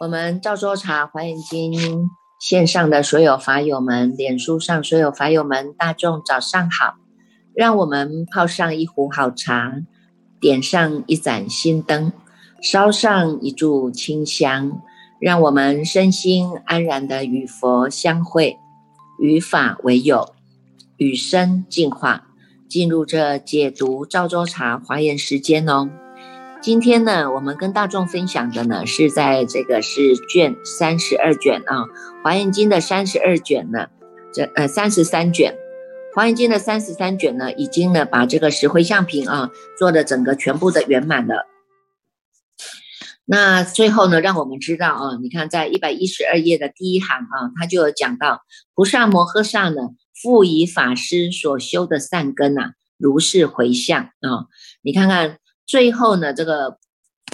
我们赵州茶华严经线上的所有法友们，脸书上所有法友们，大众早上好！让我们泡上一壶好茶，点上一盏心灯，烧上一炷清香，让我们身心安然的与佛相会，与法为友，与生进化，进入这解读赵州茶华严时间哦。今天呢，我们跟大众分享的呢，是在这个是卷三十二卷啊，《华严经》的三十二卷呢，这呃三十三卷，《华严经》的三十三卷呢，已经呢把这个石灰相品啊做的整个全部的圆满了。那最后呢，让我们知道啊，你看在一百一十二页的第一行啊，他就有讲到菩萨摩诃萨呢，复以法师所修的善根呐，如是回向啊，你看看。最后呢，这个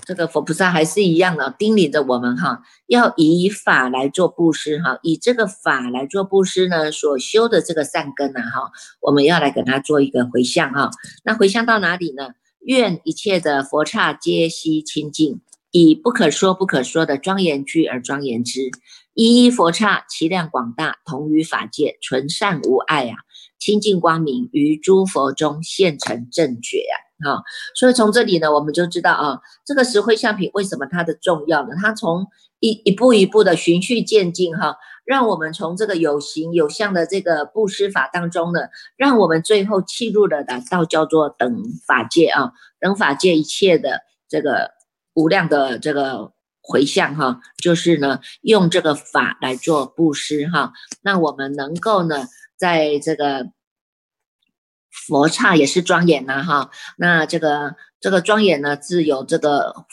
这个佛菩萨还是一样的叮咛着我们哈，要以法来做布施哈，以这个法来做布施呢，所修的这个善根呐哈，我们要来给他做一个回向哈。那回向到哪里呢？愿一切的佛刹皆悉清净，以不可说不可说的庄严居而庄严之。一一佛刹其量广大，同于法界，纯善无碍呀，清净光明，于诸佛中现成正觉呀。好，所以从这里呢，我们就知道啊，这个石灰相品为什么它的重要呢？它从一一步一步的循序渐进，哈，让我们从这个有形有相的这个布施法当中呢，让我们最后契入了的道叫做等法界啊，等法界一切的这个无量的这个回向哈，就是呢用这个法来做布施哈，那我们能够呢在这个。佛刹也是庄严呐，哈，那这个这个庄严呢，自有这个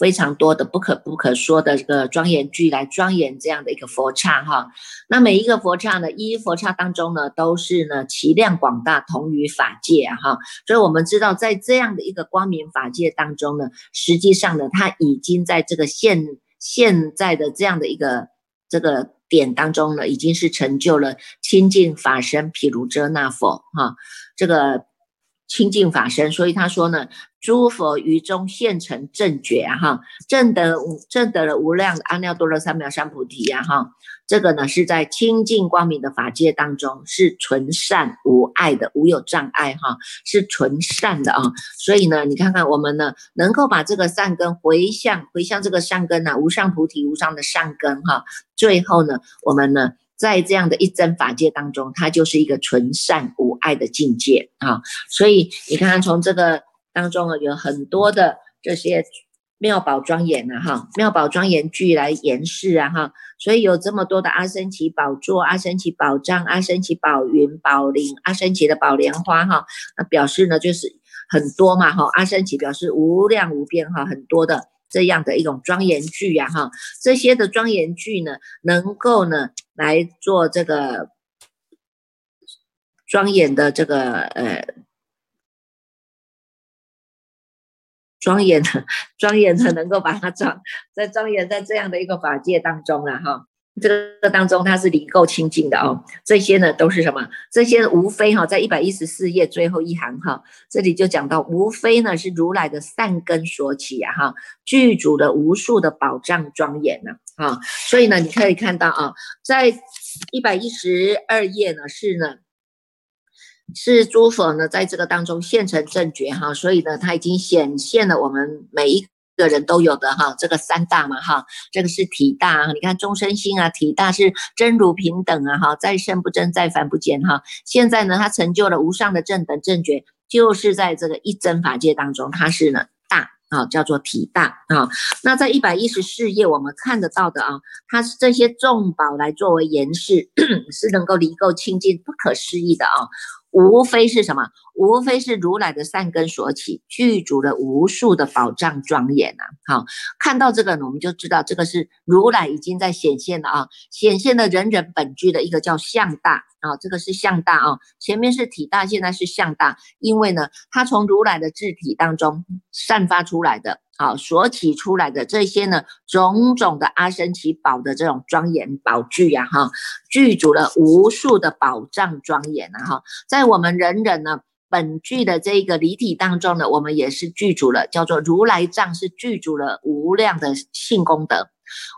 非常多的不可不可说的这个庄严句来庄严这样的一个佛刹哈。那每一个佛刹呢，一佛刹当中呢，都是呢其量广大，同于法界哈。所以我们知道，在这样的一个光明法界当中呢，实际上呢，它已经在这个现现在的这样的一个这个。点当中呢，已经是成就了清净法身，毗卢遮那佛哈，这个清净法身，所以他说呢。诸佛于中现成正觉啊哈，正得无正得了无量阿耨多罗三藐三菩提呀哈，这个呢是在清净光明的法界当中是纯善无碍的，无有障碍哈，是纯善的啊。所以呢，你看看我们呢，能够把这个善根回向回向这个善根呐，无上菩提无上的善根哈，最后呢，我们呢在这样的一真法界当中，它就是一个纯善无碍的境界啊。所以你看看从这个。当中啊有很多的这些妙宝庄严啊哈，妙宝庄严具来演示啊哈，所以有这么多的阿僧祇宝座、阿僧祇宝藏、阿僧祇宝云、宝林、阿僧祇的宝莲花哈，那表示呢就是很多嘛哈，阿僧祇表示无量无边哈，很多的这样的一种庄严具呀哈，这些的庄严具呢，能够呢来做这个庄严的这个呃。庄严的，庄严的，能够把它装在庄严在这样的一个法界当中了哈，这个当中它是离垢清净的哦。这些呢都是什么？这些无非哈，在一百一十四页最后一行哈，这里就讲到，无非呢是如来的善根所起啊哈，具足的无数的宝藏庄严呢啊，所以呢你可以看到啊，在一百一十二页呢是呢。是诸佛呢，在这个当中现成正觉哈，所以呢，他已经显现了我们每一个人都有的哈，这个三大嘛哈，这个是体大，你看众生心啊，体大是真如平等啊哈，再生不增，再凡不减哈。现在呢，他成就了无上的正等正觉，就是在这个一真法界当中，他是呢大啊，叫做体大啊。那在一百一十四页我们看得到的啊，它是这些众宝来作为言示，是能够离垢清净，不可思议的啊。无非是什么？无非是如来的善根所起，具足了无数的宝藏庄严呐。好，看到这个呢，我们就知道这个是如来已经在显现了啊，显现了人人本具的一个叫相大啊，这个是相大啊，前面是体大，现在是相大，因为呢，它从如来的智体当中散发出来的。好所起出来的这些呢，种种的阿僧祇宝的这种庄严宝具呀，哈，具足了无数的宝藏庄严啊，哈，在我们人人呢本具的这个离体当中呢，我们也是具足了，叫做如来藏是具足了无量的性功德。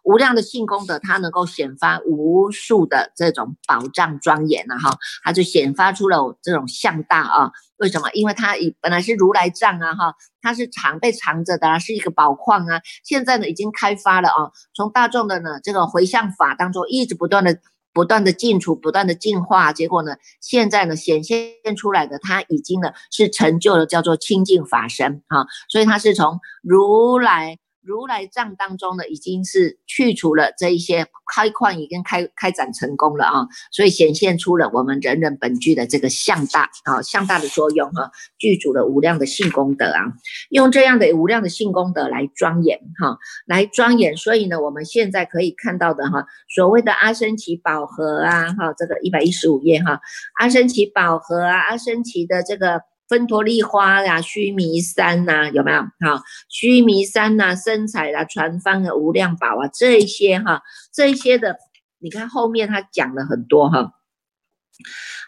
无量的性功德，它能够显发无数的这种宝藏庄严呐，哈，它就显发出了这种相大啊。为什么？因为它以本来是如来藏啊，哈，它是藏被藏着的，啊是一个宝矿啊。现在呢，已经开发了啊，从大众的呢这个回向法当中，一直不断的、不断的进出、不断的进化，结果呢，现在呢显现出来的，他已经呢是成就了叫做清净法身啊，所以他是从如来。如来藏当中呢，已经是去除了这一些开矿，已经开开展成功了啊，所以显现出了我们人人本具的这个向大啊，向大的作用哈，具足了无量的性功德啊，用这样的无量的性功德来庄严哈，来庄严，所以呢，我们现在可以看到的哈，所谓的阿僧祇宝盒啊哈，这个一百一十五页哈，阿僧祇宝盒啊，阿僧祇的这个。芬陀利花呀，须弥山呐，有没有？哈，须弥山呐，身材啊，传方的无量宝啊，这些哈，这些的，你看后面他讲了很多哈，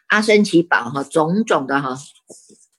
阿僧祇宝哈，种种的哈。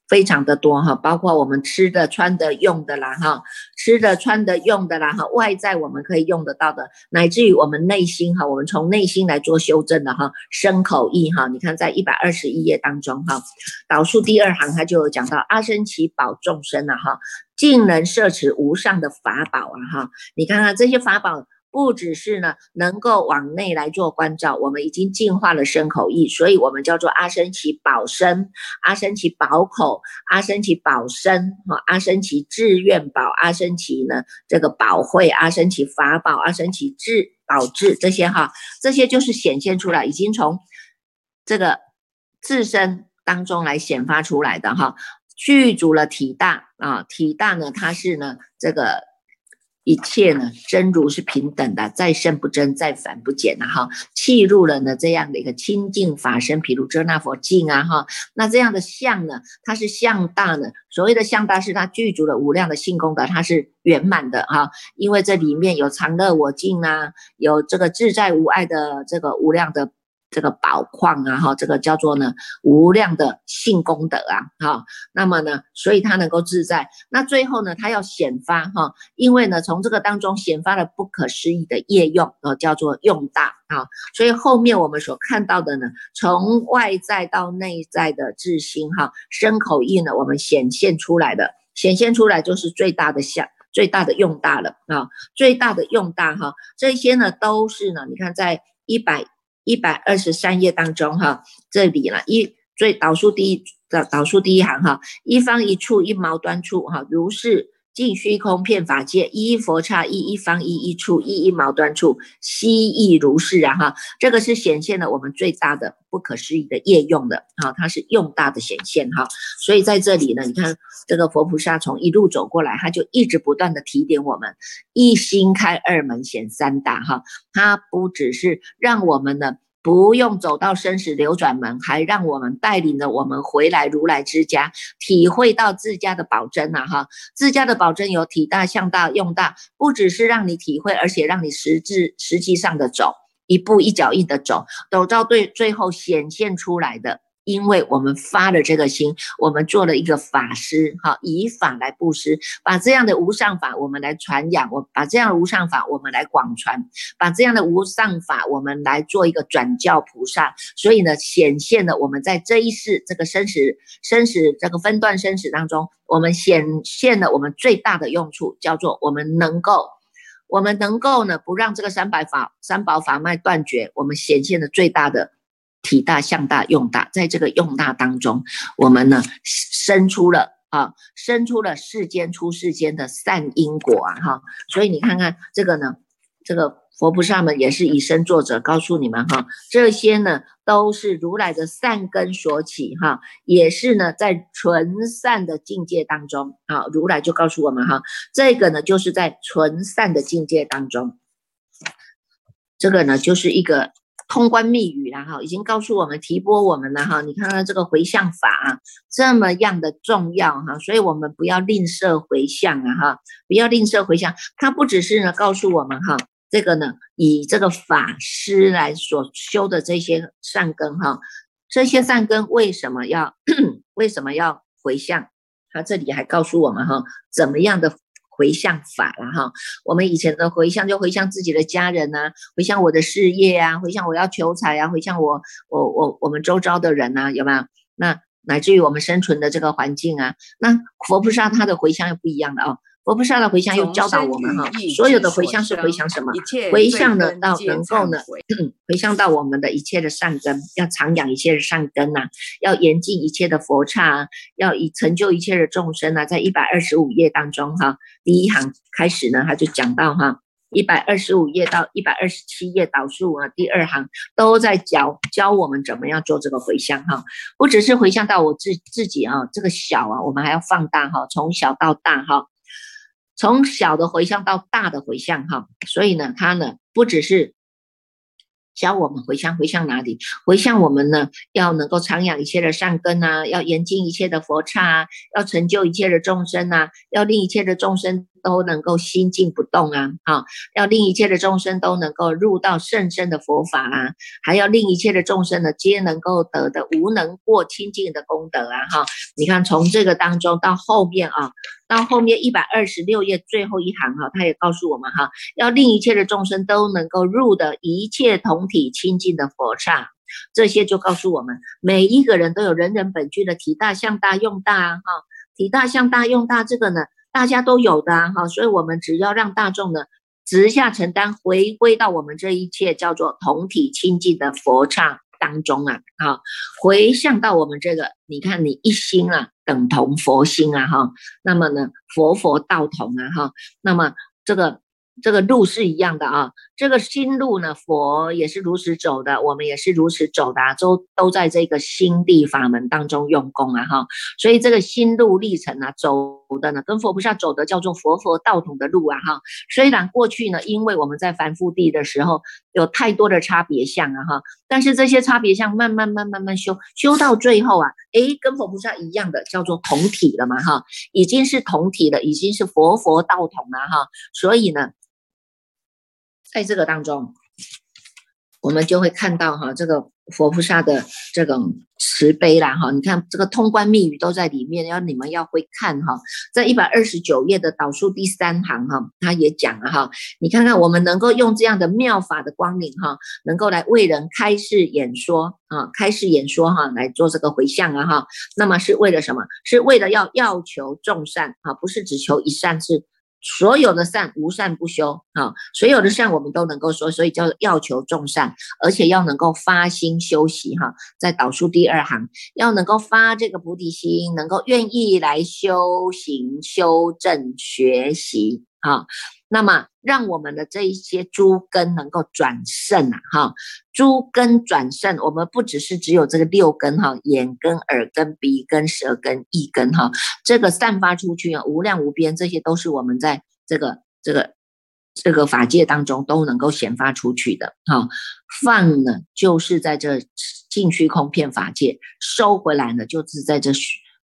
非常的多哈，包括我们吃的、穿的、用的啦哈，吃的、穿的、用的啦哈，外在我们可以用得到的，乃至于我们内心哈，我们从内心来做修正的哈，身口意哈，你看在一百二十一页当中哈，导数第二行他就有讲到阿僧祇保众生了哈，尽能摄持无上的法宝啊哈，你看看这些法宝。不只是呢，能够往内来做关照，我们已经净化了身口意，所以我们叫做阿僧祇保身、阿僧祇保口、阿僧祇保身哈、阿僧祇志愿宝、阿僧祇呢这个宝慧、阿僧祇法宝、阿僧祇智宝智这些哈，这些就是显现出来，已经从这个自身当中来显发出来的哈，具足了体大啊，体大呢，它是呢这个。一切呢，真如是平等的，再生不增，再反不减的哈。契入了呢这样的一个清净法身，譬如遮那佛境啊哈。那这样的相呢，它是相大呢。所谓的相大，是它具足了无量的性功德，它是圆满的哈。因为这里面有常乐我净啊，有这个自在无碍的这个无量的。这个宝矿啊，哈，这个叫做呢无量的性功德啊，哈，那么呢，所以它能够自在。那最后呢，它要显发哈，因为呢，从这个当中显发了不可思议的业用，呃，叫做用大啊。所以后面我们所看到的呢，从外在到内在的自心哈，身口意呢，我们显现出来的，显现出来就是最大的相，最大的用大了啊，最大的用大哈，这些呢都是呢，你看在一百。一百二十三页当中，哈，这里了一最倒数第一的倒数第一行，哈，一方一处一毛端处，哈，如是。尽虚空遍法界，一一佛刹一一方一一处一一毛端处，悉亦如是啊！哈，这个是显现了我们最大的不可思议的业用的哈，它是用大的显现哈。所以在这里呢，你看这个佛菩萨从一路走过来，他就一直不断的提点我们，一心开二门显三大哈，他不只是让我们呢。不用走到生死流转门，还让我们带领着我们回来如来之家，体会到自家的宝珍呐！哈，自家的宝珍有体大、向大、用大，不只是让你体会，而且让你实质实际上的走一步一脚印的走，走到最最后显现出来的。因为我们发了这个心，我们做了一个法师，哈，以法来布施，把这样的无上法我们来传扬，我把这样的无上法我们来广传，把这样的无上法我们来做一个转教菩萨，所以呢，显现了我们在这一世这个生死生死这个分段生死当中，我们显现了我们最大的用处，叫做我们能够，我们能够呢，不让这个三百法三宝法脉断绝，我们显现的最大的。体大、向大、用大，在这个用大当中，我们呢生出了啊，生出了世间出世间的善因果啊，哈，所以你看看这个呢，这个佛菩萨们也是以身作则，告诉你们哈，这些呢都是如来的善根所起哈，也是呢在纯善的境界当中啊，如来就告诉我们哈，这个呢就是在纯善的境界当中，这个呢就是一个。通关密语了哈，已经告诉我们提拨我们了哈。你看看这个回向法啊，这么样的重要哈，所以我们不要吝啬回向啊哈，不要吝啬回向。它不只是呢告诉我们哈，这个呢以这个法师来所修的这些善根哈，这些善根为什么要 为什么要回向？他这里还告诉我们哈，怎么样的？回向法了哈，我们以前的回向就回向自己的家人呐，回向我的事业啊，回向我要求财啊，回向我我我我们周遭的人呐，有没有？那乃至于我们生存的这个环境啊，那佛菩萨他的回向又不一样的哦。佛菩萨的回向又教导我们哈，所有的回向是回向什么？回向呢到能够呢，回向到我们的一切的善根，要常养一切的善根呐，要严禁一切的佛刹，要以成就一切的众生啊。在一百二十五页当中哈，第一行开始呢，他就讲到哈，一百二十五页到一百二十七页导数啊，第二行都在教教我们怎么样做这个回向哈，不只是回向到我自自己啊，这个小啊，我们还要放大哈，从小到大哈。从小的回向到大的回向，哈，所以呢，他呢不只是教我们回向，回向哪里？回向我们呢，要能够常养一切的善根啊，要严禁一切的佛刹啊，要成就一切的众生啊，要令一切的众生。都能够心静不动啊，哈，要令一切的众生都能够入到甚深的佛法啊，还要令一切的众生呢，皆能够得的无能过清净的功德啊，哈，你看从这个当中到后面啊，到后面一百二十六页最后一行哈，他也告诉我们哈，要令一切的众生都能够入的一切同体清净的佛刹，这些就告诉我们，每一个人都有人人本具的体大、相大、用大啊，哈，体大、相大、用大这个呢。大家都有的哈，所以我们只要让大众呢直下承担，回归到我们这一切叫做同体清净的佛刹当中啊，哈，回向到我们这个，你看你一心啊，等同佛心啊哈，那么呢，佛佛道同啊哈，那么这个。这个路是一样的啊，这个心路呢，佛也是如此走的，我们也是如此走的，都都在这个心地法门当中用功啊哈，所以这个心路历程啊，走的呢，跟佛菩萨走的叫做佛佛道统的路啊哈。虽然过去呢，因为我们在凡夫地的时候有太多的差别相啊哈，但是这些差别相慢慢慢慢慢修修到最后啊，诶，跟佛菩萨一样的叫做同体了嘛哈，已经是同体了，已经是佛佛道统了哈，所以呢。在这个当中，我们就会看到哈，这个佛菩萨的这种慈悲啦哈。你看这个通关密语都在里面，要你们要会看哈。在一百二十九页的导数第三行哈，他也讲了哈。你看看我们能够用这样的妙法的光明哈，能够来为人开示演说啊，开示演说哈，来做这个回向啊哈。那么是为了什么？是为了要要求众善啊，不是只求一善是。所有的善无善不修啊，所有的善我们都能够说，所以叫要求众善，而且要能够发心修习哈，在导数第二行要能够发这个菩提心，能够愿意来修行、修正、学习哈。那么，让我们的这一些诸根能够转胜啊，哈，诸根转胜，我们不只是只有这个六根哈，眼根、耳根、鼻根、舌根、意根哈，这个散发出去啊，无量无边，这些都是我们在这个这个这个法界当中都能够显发出去的哈。放呢，就是在这净虚空片法界；收回来呢，就是在这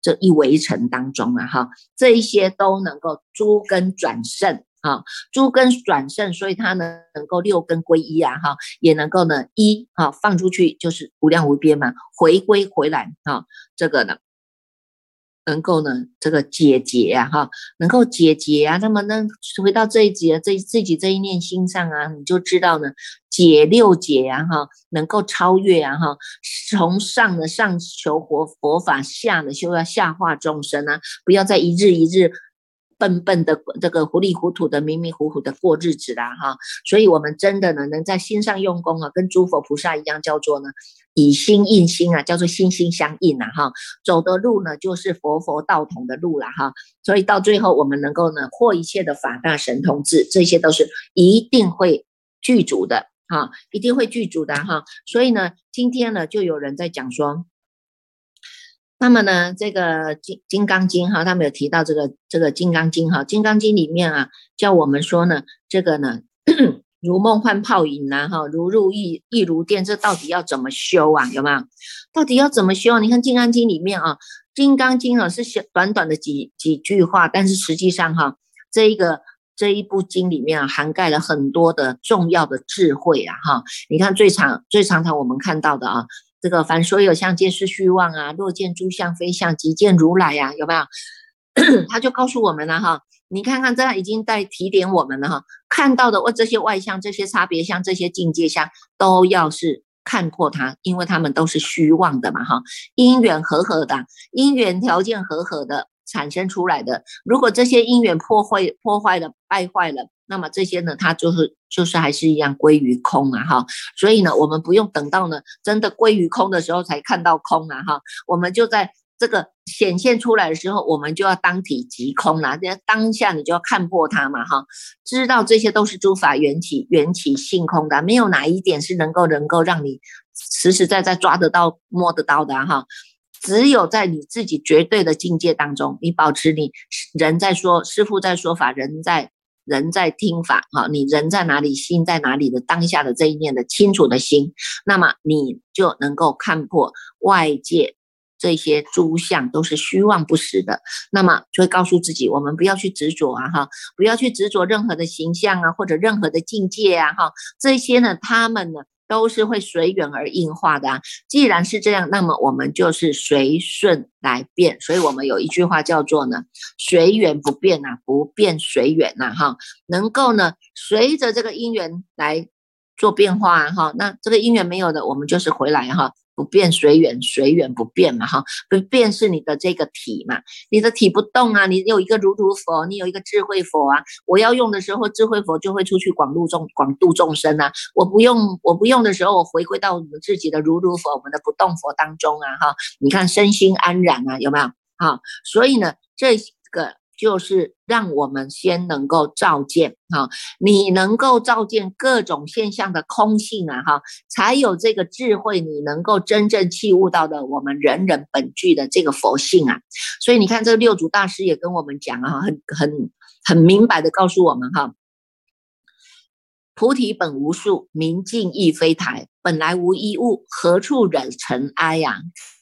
这一围城当中啊，哈，这一些都能够诸根转胜。啊，诸根转胜，所以它呢能够六根归一啊，哈，也能够呢一啊放出去就是无量无边嘛，回归回来啊，这个呢能够呢这个解结啊，哈，能够解结啊，那么呢回到这一节这自己这一念心上啊，你就知道呢解六解啊，哈，能够超越啊，哈，从上的上求佛佛法，下呢修要下化众生啊，不要再一日一日。笨笨的这个糊里糊涂的迷迷糊糊的过日子啦哈，所以我们真的呢能在心上用功啊，跟诸佛菩萨一样，叫做呢以心印心啊，叫做心心相印呐哈，走的路呢就是佛佛道统的路了哈，所以到最后我们能够呢获一切的法大神通智，这些都是一定会具足的哈，一定会具足的哈，所以呢今天呢就有人在讲说。那么呢，这个金金刚经哈，他们有提到这个这个金刚经哈，金刚经里面啊，叫我们说呢，这个呢，如梦幻泡影呐，哈，如入亦亦如电，这到底要怎么修啊？有没有？到底要怎么修？你看《金刚经》里面啊，《金刚经》啊是小短短的几几句话，但是实际上哈，这一个这一部经里面啊，涵盖了很多的重要的智慧啊，哈。你看最常最常常我们看到的啊，这个凡所有相，皆是虚妄啊。若见诸相非相，即见如来呀，有没有？他就告诉我们了哈。你看看，这已经在提点我们了哈。看到的外这些外相、这些差别相、这些境界相，都要是看破它，因为他们都是虚妄的嘛哈。因缘和合的，因缘条件和合的产生出来的。如果这些因缘破坏、破坏了、败坏了，那么这些呢，它就是就是还是一样归于空啊哈。所以呢，我们不用等到呢真的归于空的时候才看到空啊哈。我们就在。这个显现出来的时候，我们就要当体即空了。那当下你就要看破它嘛，哈，知道这些都是诸法缘起，缘起性空的，没有哪一点是能够能够让你实实在在抓得到、摸得到的，哈。只有在你自己绝对的境界当中，你保持你人在说，师父在说法，人在人在听法，哈，你人在哪里，心在哪里的当下的这一念的清楚的心，那么你就能够看破外界。这些诸相都是虚妄不实的，那么就会告诉自己，我们不要去执着啊，哈，不要去执着任何的形象啊，或者任何的境界啊，哈，这些呢，他们呢都是会随缘而应化的啊。既然是这样，那么我们就是随顺来变。所以我们有一句话叫做呢，随缘不变呐，不变随缘呐，哈，能够呢随着这个因缘来做变化哈。那这个因缘没有的，我们就是回来哈。不变随缘，随缘不变嘛，哈，不变是你的这个体嘛，你的体不动啊，你有一个如如佛，你有一个智慧佛啊，我要用的时候，智慧佛就会出去广度众广度众生啊，我不用我不用的时候，我回归到我们自己的如如佛，我们的不动佛当中啊，哈，你看身心安然啊，有没有？哈，所以呢，这个。就是让我们先能够照见哈，你能够照见各种现象的空性啊哈，才有这个智慧，你能够真正器悟到的我们人人本具的这个佛性啊。所以你看，这六祖大师也跟我们讲啊，很很很明白的告诉我们哈，菩提本无树，明镜亦非台，本来无一物，何处惹尘埃呀？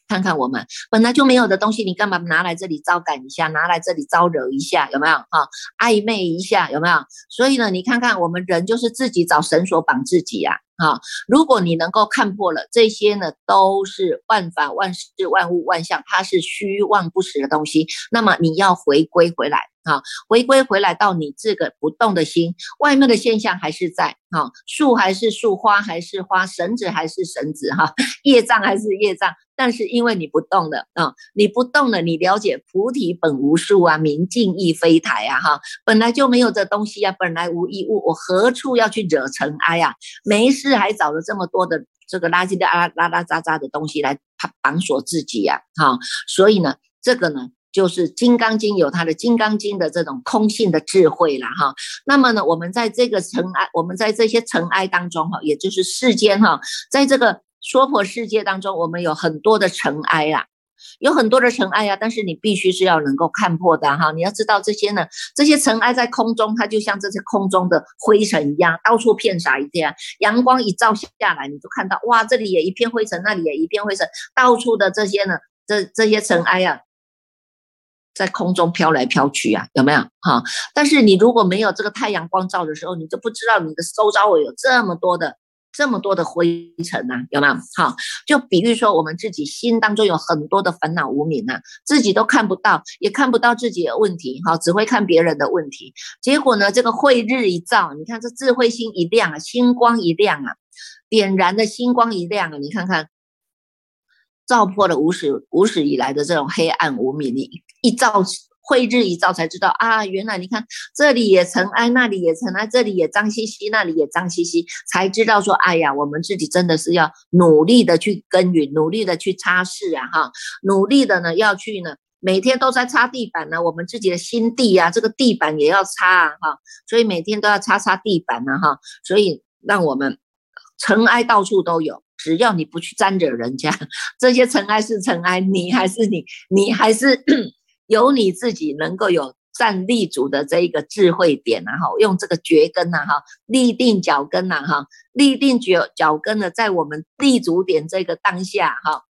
看看我们本来就没有的东西，你干嘛拿来这里招感一下，拿来这里招惹一下，有没有？哈，暧昧一下，有没有？所以呢，你看看我们人就是自己找绳索绑自己呀，哈。如果你能够看破了这些呢，都是万法、万事、万物、万象，它是虚妄不实的东西，那么你要回归回来。啊，回归回来到你这个不动的心，外面的现象还是在啊，树还是树，花还是花，绳子还是绳子，哈，业障还是业障，但是因为你不动了啊，你不动了，你了解菩提本无树啊，明镜亦非台啊，哈，本来就没有这东西啊，本来无一物，我何处要去惹尘埃呀？没事还找了这么多的这个垃圾的啊拉拉杂杂的东西来绑锁自己呀，哈，所以呢，这个呢。就是《金刚经》有它的《金刚经》的这种空性的智慧了哈。那么呢，我们在这个尘埃，我们在这些尘埃当中哈，也就是世间哈，在这个娑婆世界当中，我们有很多的尘埃啊，有很多的尘埃呀。但是你必须是要能够看破的哈。你要知道这些呢，这些尘埃在空中，它就像这些空中的灰尘一样，到处遍洒一片。阳光一照下来，你就看到哇，这里也一片灰尘，那里也一片灰尘，到处的这些呢，这这些尘埃呀。在空中飘来飘去啊，有没有哈？但是你如果没有这个太阳光照的时候，你就不知道你的周遭有这么多的这么多的灰尘呐，有没有？哈，就比喻说我们自己心当中有很多的烦恼无明啊，自己都看不到，也看不到自己的问题，哈，只会看别人的问题。结果呢，这个慧日一照，你看这智慧心一亮啊，星光一亮啊，点燃的星光一亮啊，你看看。照破了无始无始以来的这种黑暗无明，你一照慧日一照，才知道啊，原来你看这里也尘埃，那里也尘埃，这里也脏兮兮，那里也脏兮兮，才知道说，哎呀，我们自己真的是要努力的去耕耘，努力的去擦拭啊，哈，努力的呢要去呢，每天都在擦地板呢，我们自己的心地啊，这个地板也要擦啊，哈，所以每天都要擦擦地板呢，哈，所以让我们尘埃到处都有。只要你不去沾惹人家，这些尘埃是尘埃，你还是你，你还是 有你自己能够有站立足的这一个智慧点啊，哈，用这个绝根呐，哈，立定脚跟呐，哈，立定脚脚跟呢，在我们立足点这个当下，哈，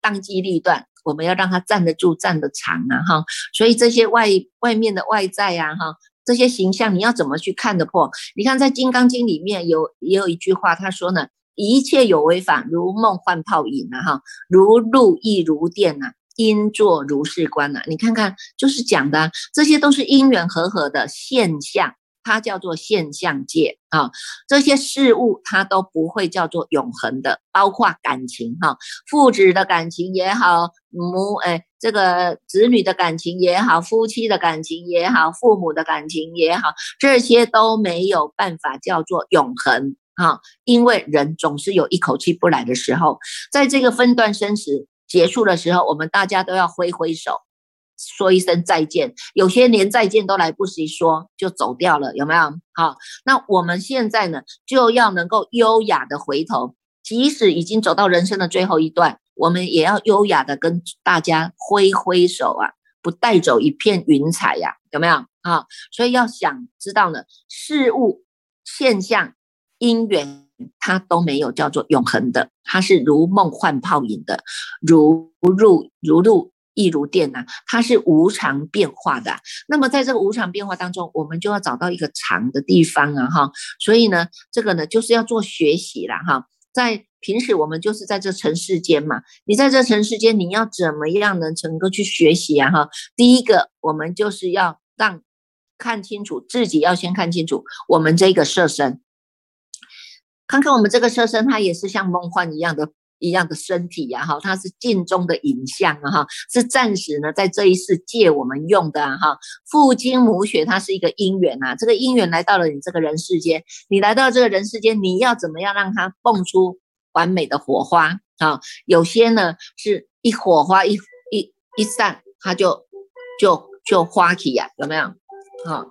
当机立断，我们要让它站得住、站得长啊，哈，所以这些外外面的外在呀，哈，这些形象你要怎么去看得破？你看在《金刚经》里面有也有一句话，他说呢，一切有为法，如梦幻泡影啊，哈，如露亦如电呐。因作如是观呐，你看看，就是讲的这些都是因缘和合的现象，它叫做现象界啊。这些事物它都不会叫做永恒的，包括感情哈，父子的感情也好，母哎这个子女的感情也好，夫妻的感情也好，父母的感情也好，这些都没有办法叫做永恒啊，因为人总是有一口气不来的时候，在这个分段生死。结束的时候，我们大家都要挥挥手，说一声再见。有些连再见都来不及说，就走掉了，有没有？好，那我们现在呢，就要能够优雅的回头，即使已经走到人生的最后一段，我们也要优雅的跟大家挥挥手啊，不带走一片云彩呀，有没有？啊，所以要想知道呢，事物现象因缘。它都没有叫做永恒的，它是如梦幻泡影的，如入如露亦如电呐，它是无常变化的。那么在这个无常变化当中，我们就要找到一个常的地方啊哈。所以呢，这个呢就是要做学习了哈。在平时我们就是在这尘世间嘛，你在这尘世间，你要怎么样能成功去学习啊哈？第一个，我们就是要让看清楚自己，要先看清楚我们这个色身。看看我们这个车身，它也是像梦幻一样的一样的身体呀，哈，它是镜中的影像啊，哈，是暂时呢在这一世借我们用的啊哈。父精母血，它是一个因缘呐，这个因缘来到了你这个人世间，你来到这个人世间，你要怎么样让它蹦出完美的火花啊？有些呢是一火花一一一散，它就就就花起呀，有没有？好。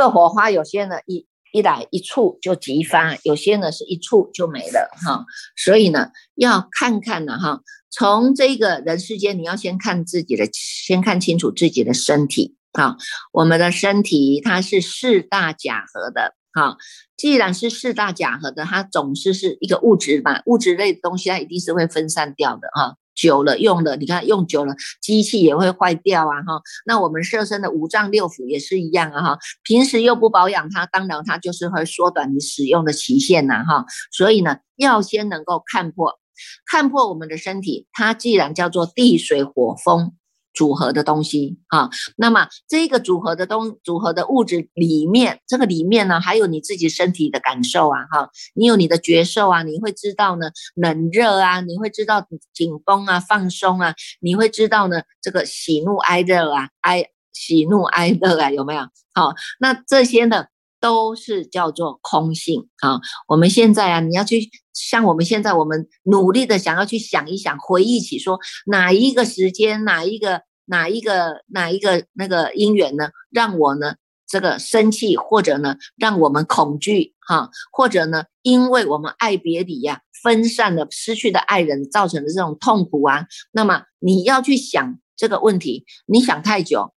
这火花有些呢一一来一触就激发，有些呢是一触就没了哈。所以呢，要看看呢哈，从这个人世间，你要先看自己的，先看清楚自己的身体啊。我们的身体它是四大假合的哈，既然是四大假合的，它总是是一个物质嘛，物质类的东西它一定是会分散掉的哈。久了用了，你看用久了，机器也会坏掉啊哈。那我们设身的五脏六腑也是一样啊哈。平时又不保养它，当然它就是会缩短你使用的期限呐哈。所以呢，要先能够看破，看破我们的身体，它既然叫做地水火风。组合的东西哈，那么这个组合的东组合的物质里面，这个里面呢，还有你自己身体的感受啊哈，你有你的觉受啊，你会知道呢冷热啊，你会知道紧绷啊放松啊，你会知道呢这个喜怒哀乐啊哀喜怒哀乐啊有没有？好，那这些呢都是叫做空性啊。我们现在啊，你要去像我们现在，我们努力的想要去想一想，回忆起说哪一个时间哪一个。哪一个哪一个那个因缘呢？让我呢这个生气，或者呢让我们恐惧哈，或者呢因为我们爱别离呀，分散了失去的爱人造成的这种痛苦啊，那么你要去想这个问题，你想太久，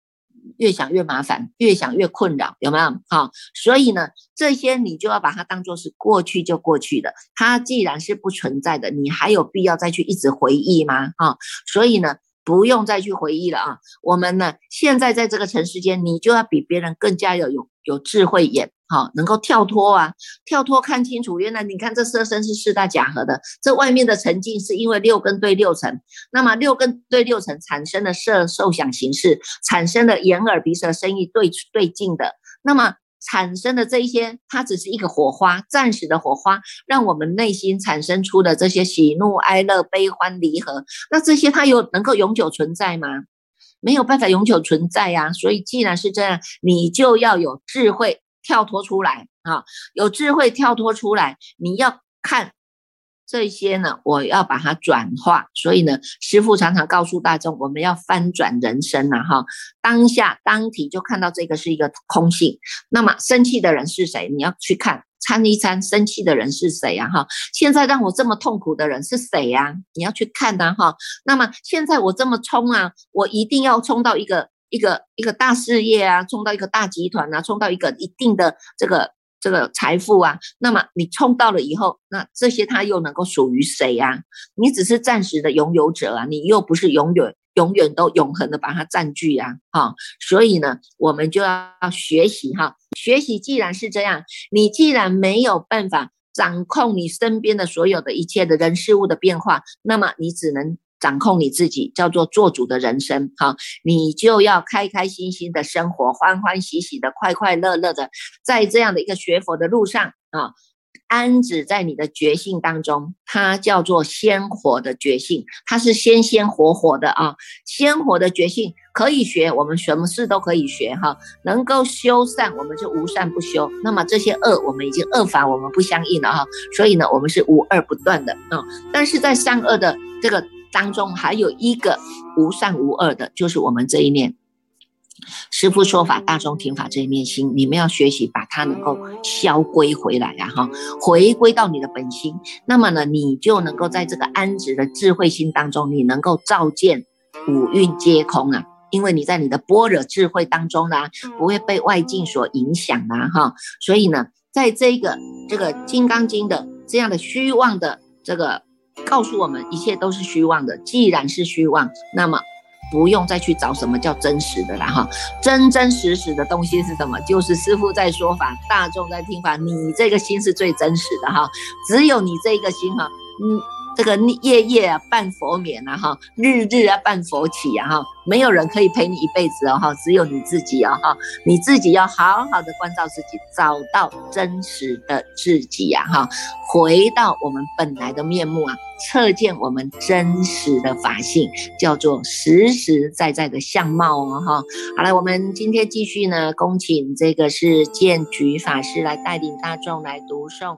越想越麻烦，越想越困扰，有没有？好，所以呢这些你就要把它当做是过去就过去的，它既然是不存在的，你还有必要再去一直回忆吗？啊，所以呢。不用再去回忆了啊！我们呢，现在在这个尘世间，你就要比别人更加有有有智慧眼，哈，能够跳脱啊，跳脱看清楚。原来你看这色身是四大假合的，这外面的沉静是因为六根对六尘，那么六根对六尘产生的色受想行识，产生的眼耳鼻舌身意对对境的，那么。产生的这一些，它只是一个火花，暂时的火花，让我们内心产生出的这些喜怒哀乐、悲欢离合，那这些它有能够永久存在吗？没有办法永久存在呀。所以既然是这样，你就要有智慧跳脱出来啊，有智慧跳脱出来，你要看。这些呢，我要把它转化，所以呢，师父常常告诉大众，我们要翻转人生呐，哈，当下当体就看到这个是一个空性。那么生气的人是谁？你要去看参一参生气的人是谁呀？哈，现在让我这么痛苦的人是谁呀？你要去看呐，哈。那么现在我这么冲啊，我一定要冲到一个一个一个大事业啊，冲到一个大集团啊，冲到一个一定的这个这个财富啊。那么你冲到了以后，那这些他又能够属于谁呀？你只是暂时的拥有者啊，你又不是永远。永远都永恒的把它占据呀，哈，所以呢，我们就要学习哈，学习既然是这样，你既然没有办法掌控你身边的所有的一切的人事物的变化，那么你只能掌控你自己，叫做做主的人生，哈，你就要开开心心的生活，欢欢喜喜的，快快乐乐的，在这样的一个学佛的路上啊。安止在你的觉性当中，它叫做鲜活的觉性，它是鲜鲜活活的啊，鲜活的觉性可以学，我们什么事都可以学哈，能够修善，我们就无善不修，那么这些恶，我们已经恶法，我们不相应了哈，所以呢，我们是无二不断的啊，但是在善恶的这个当中，还有一个无善无恶的，就是我们这一念。师父说法，大众听法这一念心，你们要学习，把它能够消归回来啊，哈，回归到你的本心。那么呢，你就能够在这个安止的智慧心当中，你能够照见五蕴皆空啊，因为你在你的般若智慧当中呢，不会被外境所影响啊，哈。所以呢，在这个这个《金刚经》的这样的虚妄的这个告诉我们，一切都是虚妄的。既然是虚妄，那么。不用再去找什么叫真实的了哈，真真实实的东西是什么？就是师傅在说法，大众在听法，你这个心是最真实的哈，只有你这个心哈，嗯。这个夜夜啊办佛眠啊哈，日日啊办佛起啊哈，没有人可以陪你一辈子哦哈，只有你自己哦哈，你自己要好好的关照自己，找到真实的自己呀哈，回到我们本来的面目啊，测见我们真实的法性，叫做实实在在的相貌哦哈。好了，我们今天继续呢，恭请这个是建举法师来带领大众来读诵。